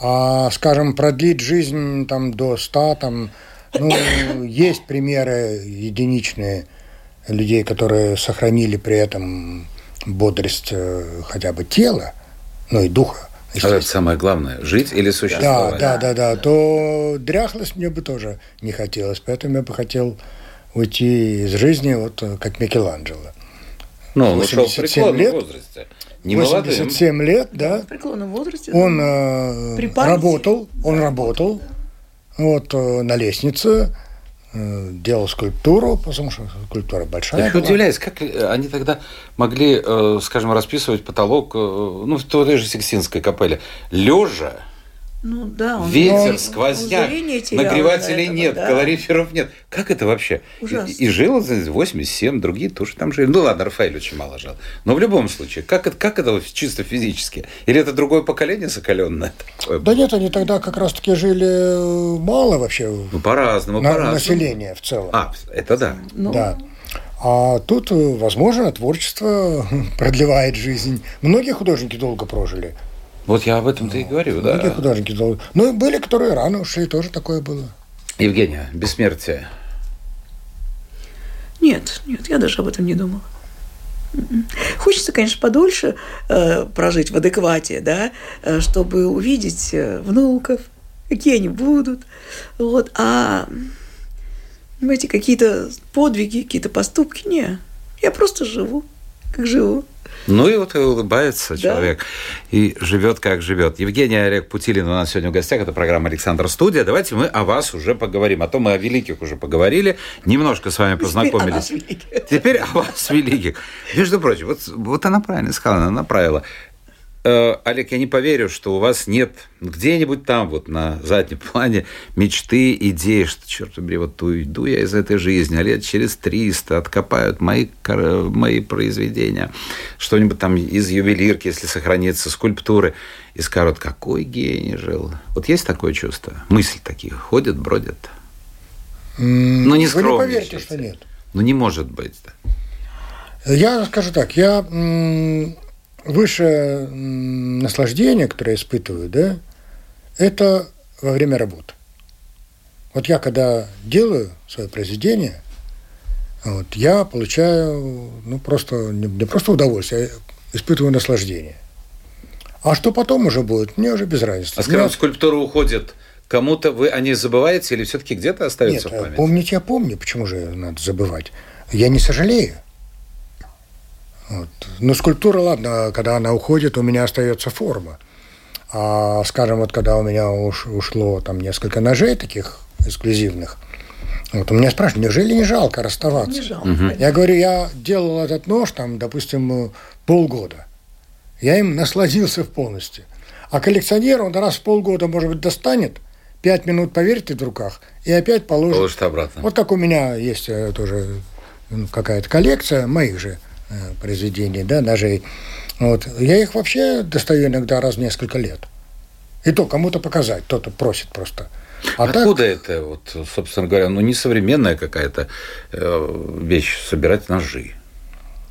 B: А, скажем, продлить жизнь там, до 100, там, ну, есть примеры единичные людей, которые сохранили при этом бодрость э, хотя бы тела, ну и духа.
A: А это самое главное – жить или существовать.
B: Да, да, да, да. То дряхлость мне бы тоже не хотелось, поэтому я бы хотел уйти из жизни, вот э, как Микеланджело.
A: Ну, он ушел в преклонном лет, возрасте. Не
B: 87 молодым. лет, да.
C: В преклонном возрасте.
B: Он э, работал, он работал вот э, на лестнице, э, делал скульптуру, потому что скульптура большая.
A: Я была. удивляюсь, как они тогда могли, э, скажем, расписывать потолок, э, ну, в той же Сикстинской капелле, лежа
C: ну да,
A: он Ветер, он, сквозняк, терял, нагревателей этого, нет, да. калориферов нет. Как это вообще? Ужасно. И, и жил 87, другие тоже там жили. Ну ладно, Рафаэль очень мало жил. Но в любом случае, как это, как это чисто физически? Или это другое поколение закаленное?
B: Да нет, они тогда как раз-таки жили э, мало вообще.
A: Ну, по-разному,
B: на,
A: по-разному.
B: Население в целом.
A: А, это да.
B: Ну... Да. А тут, э, возможно, творчество продлевает жизнь. Многие художники долго прожили.
A: Вот я об этом-то и говорю, да.
B: Многие художники. Ну, были, которые рано ушли, тоже такое было.
A: Евгения, бессмертие.
C: Нет, нет, я даже об этом не думала. М-м. Хочется, конечно, подольше э, прожить в адеквате, да, э, чтобы увидеть э, внуков, какие они будут. Вот. А эти какие-то подвиги, какие-то поступки, не. Я просто живу. Как живу.
A: Ну и вот и улыбается
C: Да.
A: человек и живет как живет. Евгений Олег Путилин у нас сегодня в гостях. Это программа «Александр Студия». Давайте мы о вас уже поговорим. А то мы о великих уже поговорили. Немножко с вами
C: Теперь о
A: познакомились.
C: нас великих.
A: Теперь о вас великих. Между прочим, вот, вот она правильно сказала, она направила. Э, Олег, я не поверю, что у вас нет где-нибудь там, вот на заднем плане, мечты, идеи, что, черт побери, вот уйду я из этой жизни, а лет через 300 откопают мои, мои произведения, что-нибудь там из ювелирки, если сохранится, скульптуры, и скажут, какой гений жил. Вот есть такое чувство? Мысль такие ходят, бродят?
B: Ну,
A: не
B: Вы не поверите, что нет.
A: Ну, не может быть. да.
B: Я скажу так, я выше м, наслаждения, которое я испытываю, да, это во время работы. Вот я когда делаю свое произведение, вот, я получаю, ну, просто, не, не просто удовольствие, я испытываю наслаждение. А что потом уже будет, мне уже без разницы.
A: А скажем,
B: Меня-
A: скульптура уходит кому-то, вы о ней забываете или все-таки где-то остается
B: Нет,
A: в памяти?
B: помнить я помню, почему же надо забывать. Я не сожалею. Вот. Но скульптура, ладно, когда она уходит, у меня остается форма. А, скажем, вот когда у меня уш- ушло там несколько ножей таких эксклюзивных, вот у меня спрашивают, неужели не жалко расставаться?
C: Не жалко.
B: Я говорю, я делал этот нож, там, допустим, э, полгода. Я им насладился в полностью. А коллекционер, он раз в полгода, может быть, достанет, пять минут повертит в руках и опять положит.
A: Положит обратно.
B: Вот так у меня есть э, тоже ну, какая-то коллекция моих же произведений, да, ножей. Вот. Я их вообще достаю иногда раз в несколько лет. И то кому-то показать, кто-то просит просто. А так-
A: Откуда это, вот, собственно говоря, ну, не современная какая-то э, вещь собирать ножи?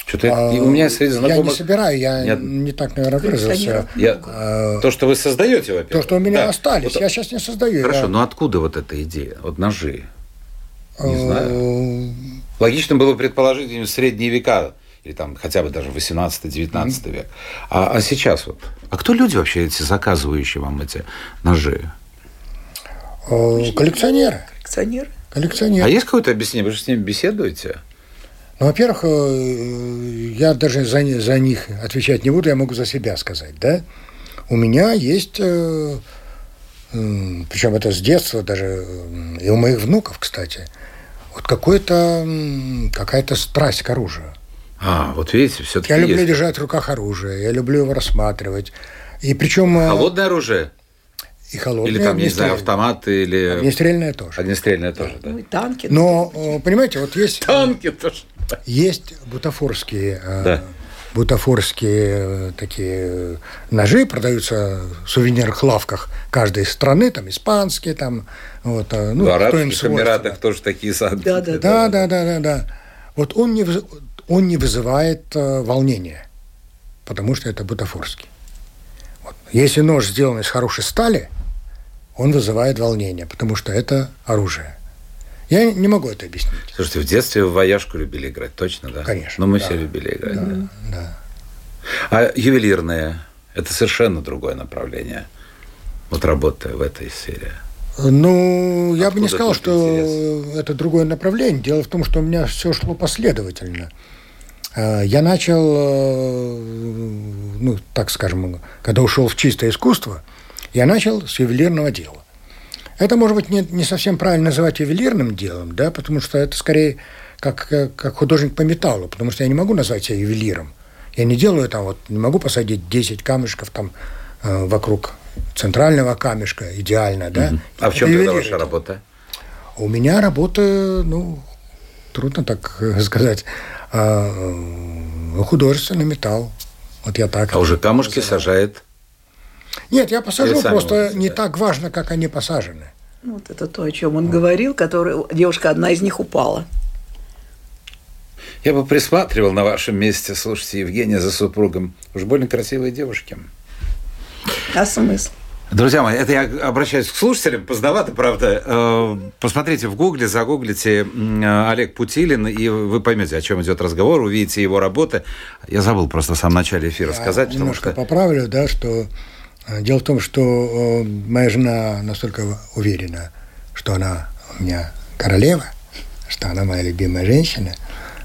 A: Что-то
B: А,
A: у меня среди
B: Я
A: знакомых...
B: не собираю, я
A: Нет.
B: не так, наверное, выразился.
A: Я-
B: А,
A: То, что вы создаете, во-первых.
B: То, что у меня
A: Да.
B: остались,
A: Вот-
B: я сейчас не создаю.
A: Хорошо,
B: я,
A: но откуда вот эта идея? Вот ножи. не
B: э,
A: знаю. Логично было предположить где-нибудь средние века, или там хотя бы даже 18-19 век. А, а сейчас вот. А кто люди вообще эти заказывающие вам эти ножи?
B: э, Коллекционеры.
C: Коллекционеры.
B: Коллекционеры.
A: А есть какое-то объяснение? Вы же с ними беседуете?
B: Ну, во-первых, э, я даже за, за них отвечать не буду, я могу за себя сказать, да. У меня есть, э, причем это с детства даже, и у моих внуков, кстати, вот какой-то, м, какая-то страсть к оружию.
A: А, вот видите, все-таки
B: Я люблю
A: есть.
B: держать в руках оружие, я люблю его рассматривать. И причем э,
A: Холодное оружие?
B: и холодное,
A: Или там, не знаю,
B: огнестрельное.
A: автомат, или
B: Огнестрельное тоже.
A: огнестрельное тоже, да?
C: Ну и танки.
B: Но, э, понимаете, вот есть...
A: Танки тоже.
B: Есть бутафорские, э,
A: Да.
B: бутафорские э, такие э, ножи, продаются в сувенирных лавках каждой страны, там испанские, там вот, э, ну,
A: в Арабских. Эмиратах тоже такие санкции.
C: Да, да,
B: Да, да, да, да, да. Вот он не, он не вызывает э, волнения, потому что это бутафорский. Вот. Если нож сделан из хорошей стали, он вызывает волнение, потому что это оружие. Я не могу это объяснить.
A: Слушайте, в детстве в вояжку любили играть, точно, да?
B: Конечно,
A: Ну, мы
B: да.
A: все любили играть. да.
B: Да.
A: А ювелирное – это совершенно другое направление. Вот работая в этой сфере.
B: Ну, я бы не
A: Откуда
B: сказал, что это другое направление. Дело в том, что у меня все шло последовательно. Э, Я начал, э, ну, так скажем, когда ушел в чистое искусство, я начал с ювелирного дела. Это, может быть, не, не совсем правильно называть ювелирным делом, да, потому что это скорее как, как художник по металлу, потому что я не могу назвать себя ювелиром. Я не делаю там, вот, не могу посадить 10 камешков там э, вокруг центрального камешка, идеально, да.
A: А в чем тогда ваша работа?
B: У меня работа, ну, трудно так э, сказать, а, э, художественный металл. Вот я так.
A: А уже камушки
B: называю.
A: сажает.
B: Нет, я посажу, просто
A: можете,
B: не
A: да.
B: так важно, как они посажены.
C: Ну, Вот это то, о чем он говорил, который девушка одна из них упала.
A: Я бы присматривал на вашем месте, слушайте, Евгения за супругом. Уж больно красивые девушки.
C: А смысл?
A: Друзья мои, это я обращаюсь к слушателям, поздновато, правда. Э, Посмотрите в гугле, загуглите э, Олег Путилин, и вы поймете, о чем идет разговор, увидите его работы. Я забыл просто в самом начале эфира сказать,
B: Я
A: потому
B: немножко
A: что...
B: поправлю, да, что э, дело в том, что моя жена настолько уверена, что она у меня королева, что она моя любимая женщина.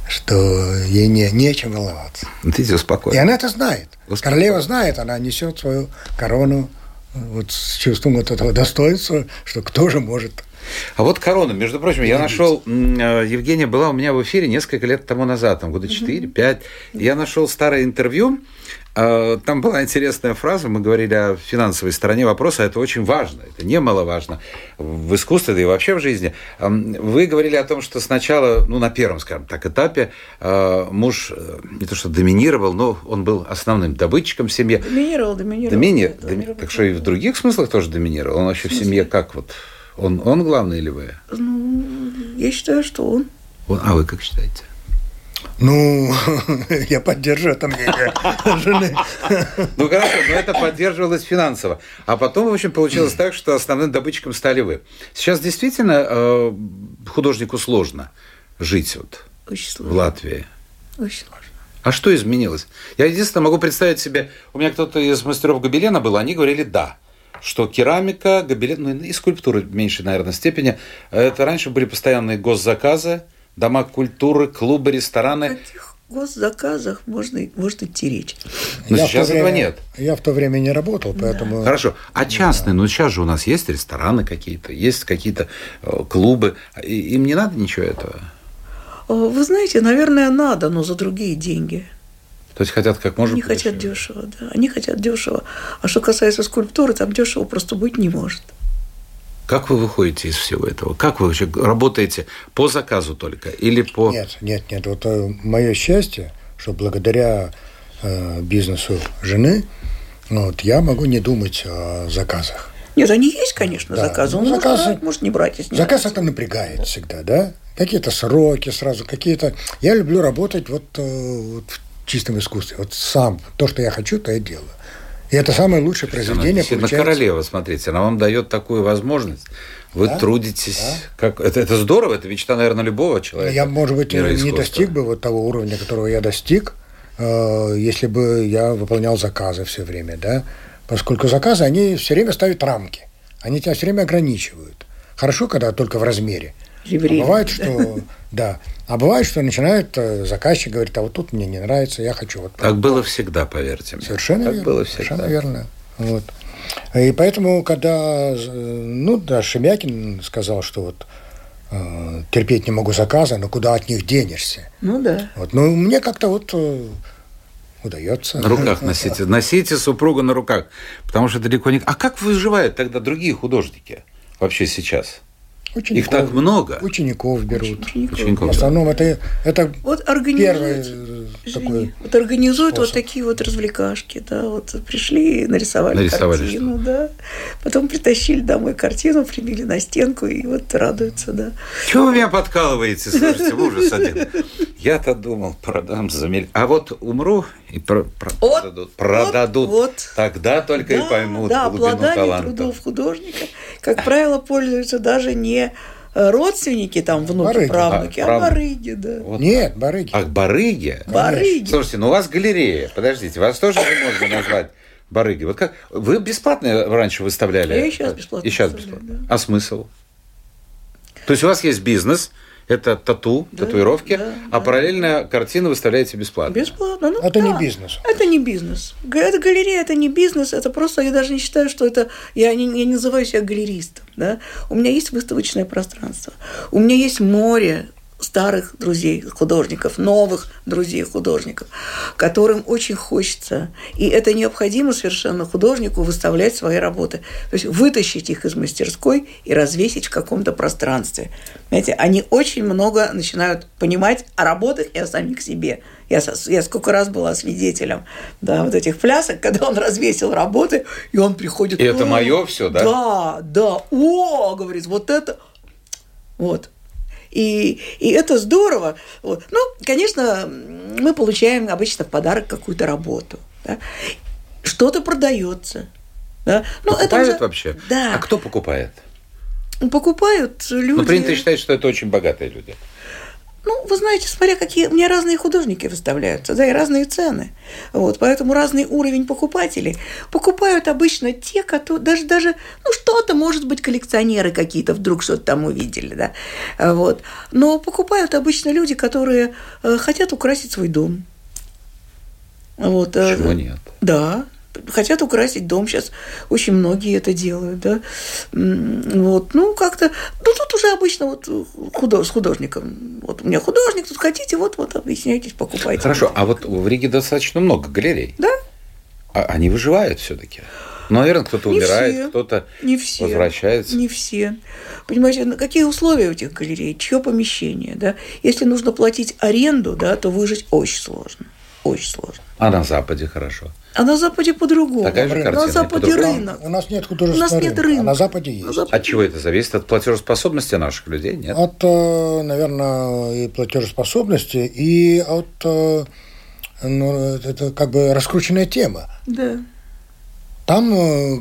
B: Что ей не, нечем волноваться.
A: Видите,
B: И
A: успокоен.
B: она это знает.
A: Успокоен.
B: Королева знает, она несет свою корону э, вот с чувством вот этого достоинства, что кто же может
A: А вот корона, между прочим, я нашел, э, Евгения была у меня в эфире несколько лет тому назад, там года 4-5. Я нашел старое интервью, там была интересная фраза, мы говорили о финансовой стороне вопроса, это очень важно, это немаловажно в искусстве, да и вообще в жизни. Вы говорили о том, что сначала, ну, на первом, скажем так, этапе э, муж э, не то что доминировал, но он был основным добытчиком в семье.
C: Доминировал, доминировал.
A: Домини...
C: Да,
A: доми- Так что и в других смыслах тоже доминировал? Он вообще в семье как вот? Он, он главный или вы?
C: Ну, я считаю, что он.
A: Он- А вы как считаете?
B: Ну, я поддерживаю это мнение жены.
A: Ну хорошо, но это поддерживалось финансово. А потом, в общем, получилось так, что основным добытчиком стали вы. Сейчас действительно э, художнику сложно жить вот
C: Очень
A: в. Латвии.
C: Очень сложно.
A: А что изменилось? Я единственное могу представить себе, у меня кто-то из мастеров гобелена был, они говорили «да», что керамика, гобелен, ну и скульптура в меньшей, наверное, степени, это раньше были постоянные госзаказы, дома культуры, клубы,
C: О
A: рестораны.
C: каких госзаказах можно, может идти речь?
A: Но
B: Я в
A: сейчас
B: то
A: этого
B: время-
A: нет.
B: Я в то время не работал, поэтому...
A: Хорошо. А частные, ну сейчас же у нас есть рестораны какие-то, есть какие-то э, клубы. Им не надо ничего этого.
C: О, Вы знаете, наверное, надо, но за другие деньги.
A: То есть хотят как можно
C: Они хотят дешево, да. Они хотят дешево. А что касается скульптуры, там дешево просто быть не может.
A: Как вы выходите из всего этого? Как вы вообще работаете по заказу только или по...
B: Нет, нет, нет. Вот мое счастье, что благодаря э, бизнесу жены, ну, вот, я могу не думать о заказах.
C: Нет, они есть, конечно,
B: Да,
C: заказы.
B: ну,
C: Он может
B: заказы-
C: брать, может не брать, если не
B: Заказ
C: нравится.
B: это напрягает всегда, да? Какие-то сроки сразу, какие-то... Я люблю работать вот, э, вот в чистом искусстве. Вот сам. То, что я хочу, то я делаю. И это самое лучшее
A: Она
B: произведение
A: действительно
B: получается.
A: королева, смотрите, она вам дает такую возможность. Вы
B: Да,
A: трудитесь. Как... Это, это здорово, это мечта, наверное, любого человека.
B: Я, может быть, не достиг бы вот того уровня, которого я достиг, э, если бы я выполнял заказы все время, да? Поскольку заказы, они все время ставят рамки. Они тебя все время ограничивают. Хорошо, когда только в размере.
C: Или
B: А бывает, что да. А бывает, что начинает э, заказчик говорит, а вот тут мне не нравится, я хочу вот
A: Так было всегда, поверьте мне.
B: Совершенно
A: так
B: верно.
A: было всегда.
B: Совершенно верно. Вот. И поэтому, когда, ну да, Шемякин сказал, что вот э, терпеть не могу заказы, но куда от них денешься?
C: Ну да.
B: Вот, ну, мне как-то вот э, удается.
A: На руках носите. Носите супруга на руках. Потому что далеко не... А как выживают тогда другие художники вообще сейчас? Их так много.
B: Учеников берут.
C: Учеников.
A: Учеников.
B: В основном это, это
C: Вот организуют,
B: э, такой...
C: вот организуют вот
B: способ.
C: такие вот развлекашки, да, вот пришли, нарисовали,
A: Нарисовали
C: картину, да, потом притащили домой картину, прибили на стенку и вот радуются, да.
A: Чего вы меня подкалываете? Слушайте, ужас один. Я-то думал, продам за миль- А вот умру и про- про-
C: Вот,
A: продадут. Продадут.
C: вот.
A: Тогда только
C: да,
A: и поймут
C: да,
A: глубину таланта.
C: трудов художника, как правило, пользуются даже не э, родственники, там, внуки,
B: Барыги.
C: правнуки,
A: А,
C: а
A: правнуки.
C: барыги, да.
A: Вот
B: Нет, барыги.
A: Ах, барыги?
C: Барыги.
A: Слушайте, ну у вас галерея. Подождите, вас тоже же можно назвать барыги. Вот как вы бесплатно раньше выставляли?
C: Я и щас бесплатно
A: И сейчас бесплатно. А смысл? То есть у вас есть бизнес, это тату,
C: Да,
A: татуировки,
C: да,
A: а
C: да.
A: параллельно картины выставляете бесплатно.
C: Бесплатно. Ну,
B: Это не
C: да.
B: бизнес.
C: Это не бизнес. Это галерея, это не бизнес, это просто, я даже не считаю, что это, я не, я не называю себя галеристом, да. У меня есть выставочное пространство, у меня есть море старых друзей художников, новых друзей художников, которым очень хочется, и это необходимо совершенно художнику выставлять свои работы, то есть вытащить их из мастерской и развесить в каком-то пространстве. Знаете, они очень много начинают понимать о работах и о самих себе. Я, я сколько раз была свидетелем да, вот этих плясок, когда он развесил работы, и он приходит...
A: И это
C: «О,
A: моё всё, да?»
C: Да, да. О, говорит, вот это... Вот. И, и это здорово. Вот. Ну, конечно, мы получаем обычно в подарок какую-то работу. да. Что-то продается. Да? Ну, это
A: Покупают
C: уже-
A: вообще?
C: Да.
A: А кто покупает?
C: Покупают люди.
A: Ну, принято считать, что это очень богатые люди.
C: Ну, вы знаете, смотря какие... У меня разные художники выставляются, да, и разные цены. Вот, поэтому разный уровень покупателей. Покупают обычно те, которые... Даже, даже ну, что-то, может быть, коллекционеры какие-то вдруг что-то там увидели, да. Вот. Но покупают обычно люди, которые э, хотят украсить свой дом.
A: Вот, э, Чего нет?
C: Да, хотят украсить дом. Сейчас очень многие это делают, да. Вот, ну, как-то, ну, тут уже обычно вот худож, с художником. Вот у меня художник, тут хотите, вот, вот, объясняйтесь, покупайте.
A: Хорошо, а вот в Риге достаточно много галерей.
C: Да.
A: А они выживают все-таки? Ну, наверное, кто-то не умирает, кто-то
C: не все,
A: возвращается.
C: Не все. Понимаете, на какие условия у этих галерей, чье помещение, да? Если нужно платить аренду, да, то выжить очень сложно. Очень сложно.
A: А на Западе хорошо?
C: А на Западе по-другому.
A: Такая же картина,
C: на Западе рынок.
B: У нас нет художественного
C: У нас нет рынка. А
B: на Западе есть.
C: На Западе
A: от чего это зависит? От платежеспособности наших людей, нет?
B: От, э, наверное, и платежеспособности, и от э, ну, это как бы раскрученная тема.
C: Да.
B: Там э,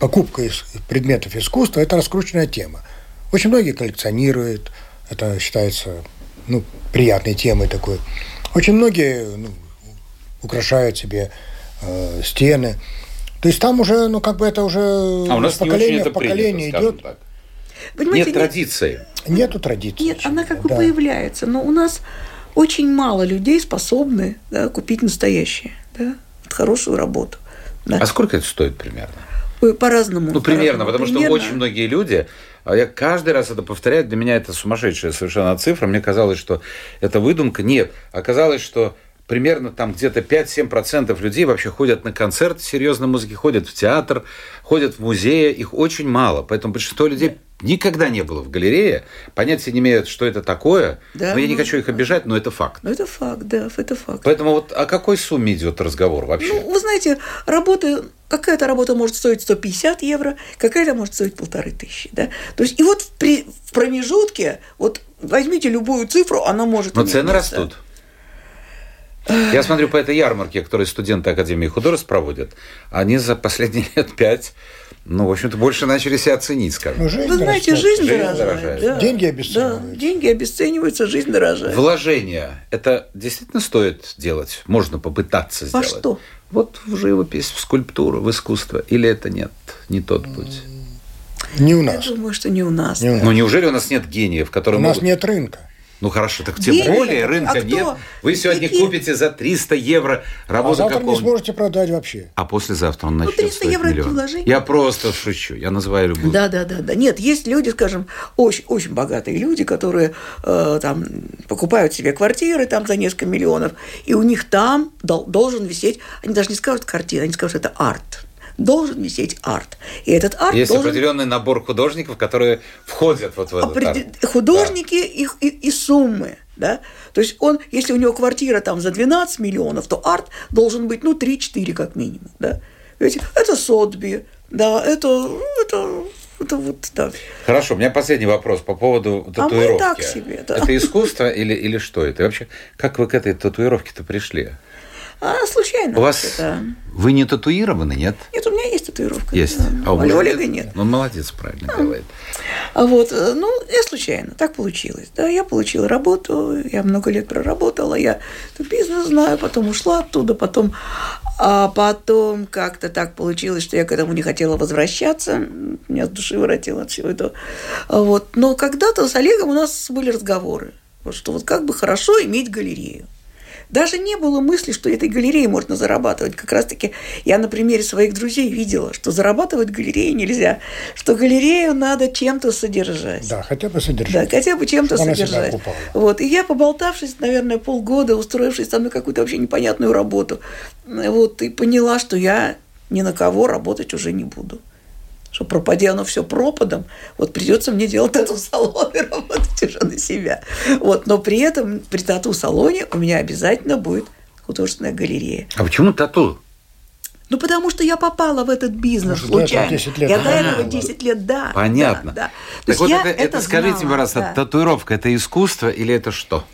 B: покупка предметов искусства – это раскрученная тема. Очень многие коллекционируют, это считается ну, приятной темой такой. Очень многие ну, украшают себе э, стены. То есть там уже, ну, как бы это уже
A: а у нас поколение в поколение идет. Так. Понимаете, нет традиции.
B: Нету традиции.
C: Нет, она как бы да. появляется. Но у нас очень мало людей способны да, купить настоящее, да, хорошую работу. Да.
A: А сколько это стоит примерно?
C: По-разному.
A: Ну, примерно, потому примерно. что очень многие люди, я каждый раз это повторяю, для меня это сумасшедшая совершенно цифра. Мне казалось, что это выдумка. Нет, оказалось, что примерно там где-то 5-7% людей вообще ходят на концерт серьезной музыки, ходят в театр, ходят в музеи, их очень мало. Поэтому большинство людей никогда не было в галерее, понятия не имеют, что это такое. Да, но я не ну, хочу их обижать, но это факт.
C: Ну, это факт, да, это факт.
A: Поэтому вот о какой сумме идет разговор вообще?
C: Ну, вы знаете, работа, какая-то работа может стоить 150 евро, какая-то может стоить полторы тысячи, да. То есть, и вот при, в промежутке, вот возьмите любую цифру, она может...
A: Но цены растут. Я смотрю по этой ярмарке, которую студенты Академии художеств проводят, они за последние лет пять ну, в общем-то, больше начали себя ценить, скажем. Ну,
C: жизнь Вы знаете, жизнь, жизнь дорожает. дорожает. Да.
B: Деньги обесцениваются.
C: Да, деньги обесцениваются, жизнь дорожает.
A: Вложения. Это действительно стоит делать? Можно попытаться сделать?
C: Во что?
A: Вот в живопись, в скульптуру, в искусство. Или это нет, не тот путь?
B: Не у нас.
C: Я думаю, что не у нас.
B: Не у
A: нас. Но неужели у нас нет гениев, которые
B: У
A: могут...
B: нас нет рынка.
A: Ну хорошо, так тем Денег? более рынка а нет. Вы сегодня Какие? купите за 300 евро работу
B: а завтра не сможете продать вообще.
A: А послезавтра он начнет ну, 300
C: евро
A: миллион. Я просто шучу, я называю любую.
C: Да, да, да, да. Нет, есть люди, скажем, очень, очень богатые люди, которые э, там покупают себе квартиры там за несколько миллионов, и у них там дол- должен висеть, они даже не скажут картина, они скажут, это арт должен висеть арт. И этот арт
A: Есть
C: должен...
A: определенный набор художников, которые входят вот в этот Опред... арт.
C: Художники да. их, и, и суммы. Да? То есть он, если у него квартира там за 12 миллионов, то арт должен быть, ну, 3-4 как минимум. Да? Ведь это Сотби, да, это, это это вот, да.
A: Хорошо, у меня последний вопрос по поводу татуировки. А мы так себе, да. Это искусство или, или что это? И вообще, как вы к этой татуировке-то пришли?
C: А, случайно.
A: У вас... Это... Вы не татуированы, нет?
C: Нет, у меня есть татуировка.
A: Есть.
C: Да.
A: А у
C: Олега нет.
A: Ну, он молодец, правильно а. делает.
C: А вот, э, ну, я случайно, так получилось. Да, я получила работу, я много лет проработала, я бизнес знаю, потом ушла оттуда, потом, а потом как-то так получилось, что я к этому не хотела возвращаться, меня с души воротило от всего этого. Вот. Но когда-то с Олегом у нас были разговоры, что вот как бы хорошо иметь галерею. Даже не было мысли, что этой галереей можно зарабатывать. Как раз-таки я на примере своих друзей видела, что зарабатывать галереи нельзя, что галерею надо чем-то содержать.
B: Да, хотя бы содержать.
C: Да, хотя бы чем-то содержать. Вот. И я, поболтавшись, наверное, полгода, устроившись там на какую-то вообще непонятную работу, вот, и поняла, что я ни на кого работать уже не буду что пропади оно все пропадом, вот придется мне делать тату-салон и работать уже на себя. Вот, но при этом при тату-салоне у меня обязательно будет художественная галерея.
A: А почему тату?
C: Ну, потому что я попала в этот бизнес Может, случайно. 10 лет. Я до этого 10 лет, да.
A: Понятно.
C: Да, да.
A: Так вот, это, это, скажите, знала, пожалуйста, да. татуировка – это искусство или это что?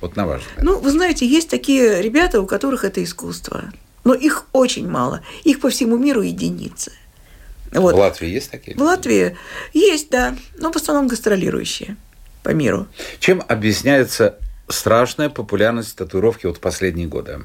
A: Вот на ваш взгляд.
C: Ну, вы знаете, есть такие ребята, у которых это искусство. Но их очень мало. Их по всему миру единицы.
A: Вот. В Латвии есть такие?
C: В Латвии есть, да, но в основном гастролирующие. по миру.
A: Чем объясняется страшная популярность татуировки вот последние годы?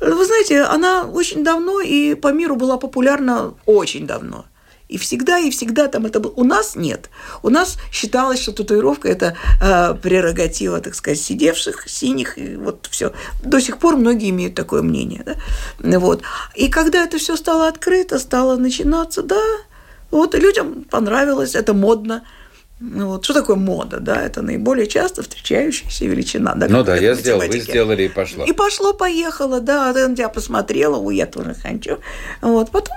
C: Вы знаете, она очень давно и по миру была популярна очень давно. И всегда, и всегда там это было. У нас нет. У нас считалось, что татуировка – это э, прерогатива, так сказать, сидевших, синих, и вот все. До сих пор многие имеют такое мнение. Да? Вот. И когда это все стало открыто, стало начинаться, да, вот, людям понравилось, это модно. Вот. Что такое мода? Да? Это наиболее часто встречающаяся величина. Да,
A: ну да, я сделал, вы сделали и пошло.
C: И пошло-поехало, да. Я посмотрела, у я тоже хочу. Вот. Потом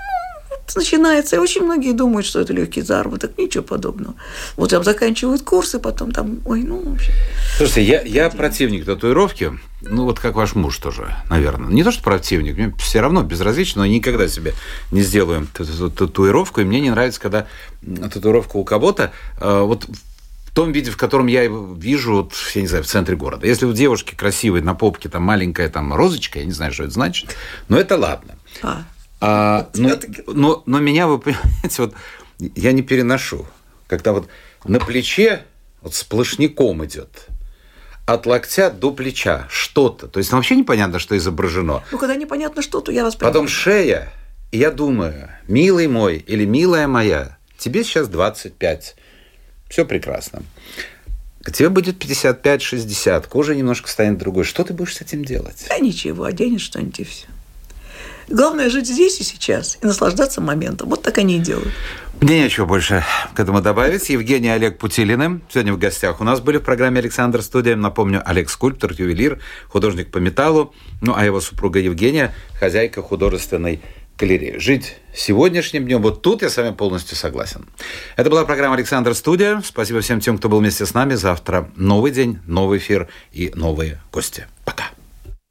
C: начинается, и очень многие думают, что это легкий заработок, ничего подобного. Вот там заканчивают курсы, потом там, ой, ну, вообще.
A: Слушайте, я, я противник татуировки, ну, вот как ваш муж тоже, наверное. Не то, что противник, мне все равно безразлично, но никогда себе не сделаю татуировку, и мне не нравится, когда татуировка у кого-то, э, вот в том виде, в котором я его вижу, вот, я не знаю, в центре города. Если у девушки красивой на попке там маленькая там розочка, я не знаю, что это значит, но это ладно. А. А, но, но, но меня, вы понимаете, вот я не переношу. Когда вот на плече вот сплошняком идет от локтя до плеча что-то. То есть ну, вообще непонятно, что изображено.
C: Ну, когда непонятно что, то я вас
A: понимаю. Потом шея, и я думаю, милый мой или милая моя, тебе сейчас 25. Все прекрасно. Тебе будет 55-60, кожа немножко станет другой. Что ты будешь с этим делать?
C: Да ничего, оденешь что-нибудь и все. Главное жить здесь и сейчас и наслаждаться моментом. Вот так они и делают.
A: Мне нечего больше к этому добавить. Евгений Олег Путилины сегодня в гостях у нас были в программе «Александр Студия». Напомню, Олег скульптор, ювелир, художник по металлу, ну а его супруга Евгения – хозяйка художественной галереи. Жить сегодняшним днем, вот тут я с вами полностью согласен. Это была программа «Александр Студия». Спасибо всем тем, кто был вместе с нами. Завтра новый день, новый эфир и новые гости. Пока.